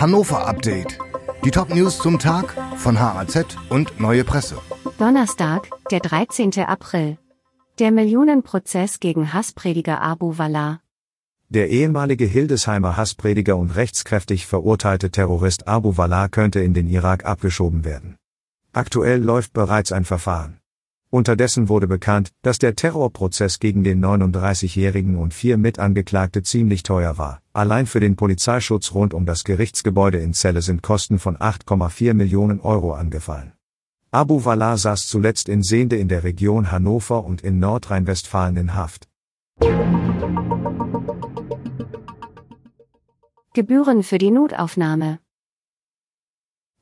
Hannover Update. Die Top-News zum Tag von HAZ und Neue Presse. Donnerstag, der 13. April. Der Millionenprozess gegen Hassprediger Abu Wallah. Der ehemalige Hildesheimer Hassprediger und rechtskräftig verurteilte Terrorist Abu Wallah könnte in den Irak abgeschoben werden. Aktuell läuft bereits ein Verfahren. Unterdessen wurde bekannt, dass der Terrorprozess gegen den 39-Jährigen und vier Mitangeklagte ziemlich teuer war. Allein für den Polizeischutz rund um das Gerichtsgebäude in Celle sind Kosten von 8,4 Millionen Euro angefallen. Abu Wallah saß zuletzt in Sehnde in der Region Hannover und in Nordrhein-Westfalen in Haft. Gebühren für die Notaufnahme.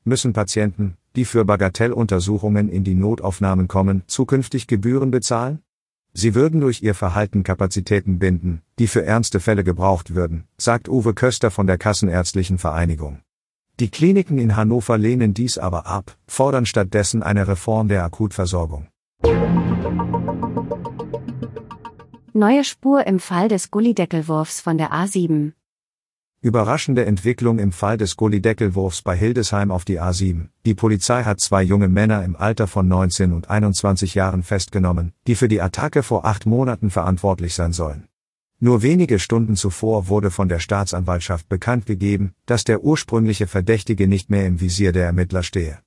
Müssen Patienten, die für Bagatelluntersuchungen in die Notaufnahmen kommen, zukünftig Gebühren bezahlen? Sie würden durch ihr Verhalten Kapazitäten binden, die für ernste Fälle gebraucht würden, sagt Uwe Köster von der Kassenärztlichen Vereinigung. Die Kliniken in Hannover lehnen dies aber ab, fordern stattdessen eine Reform der Akutversorgung. Neue Spur im Fall des Gullideckelwurfs von der A7. Überraschende Entwicklung im Fall des Gullideckelwurfs bei Hildesheim auf die A7. Die Polizei hat zwei junge Männer im Alter von 19 und 21 Jahren festgenommen, die für die Attacke vor acht Monaten verantwortlich sein sollen. Nur wenige Stunden zuvor wurde von der Staatsanwaltschaft bekannt gegeben, dass der ursprüngliche Verdächtige nicht mehr im Visier der Ermittler stehe.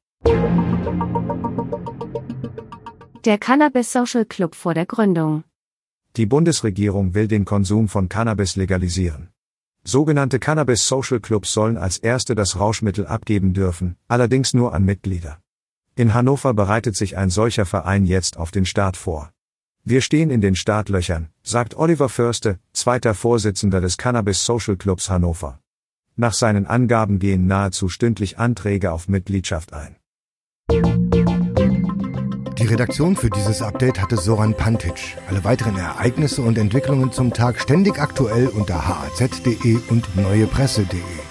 Der Cannabis Social Club vor der Gründung. Die Bundesregierung will den Konsum von Cannabis legalisieren. Sogenannte Cannabis Social Clubs sollen als erste das Rauschmittel abgeben dürfen, allerdings nur an Mitglieder. In Hannover bereitet sich ein solcher Verein jetzt auf den Start vor. Wir stehen in den Startlöchern, sagt Oliver Förste, zweiter Vorsitzender des Cannabis Social Clubs Hannover. Nach seinen Angaben gehen nahezu stündlich Anträge auf Mitgliedschaft ein. Redaktion für dieses Update hatte Soran Pantic. Alle weiteren Ereignisse und Entwicklungen zum Tag ständig aktuell unter haz.de und neuepresse.de.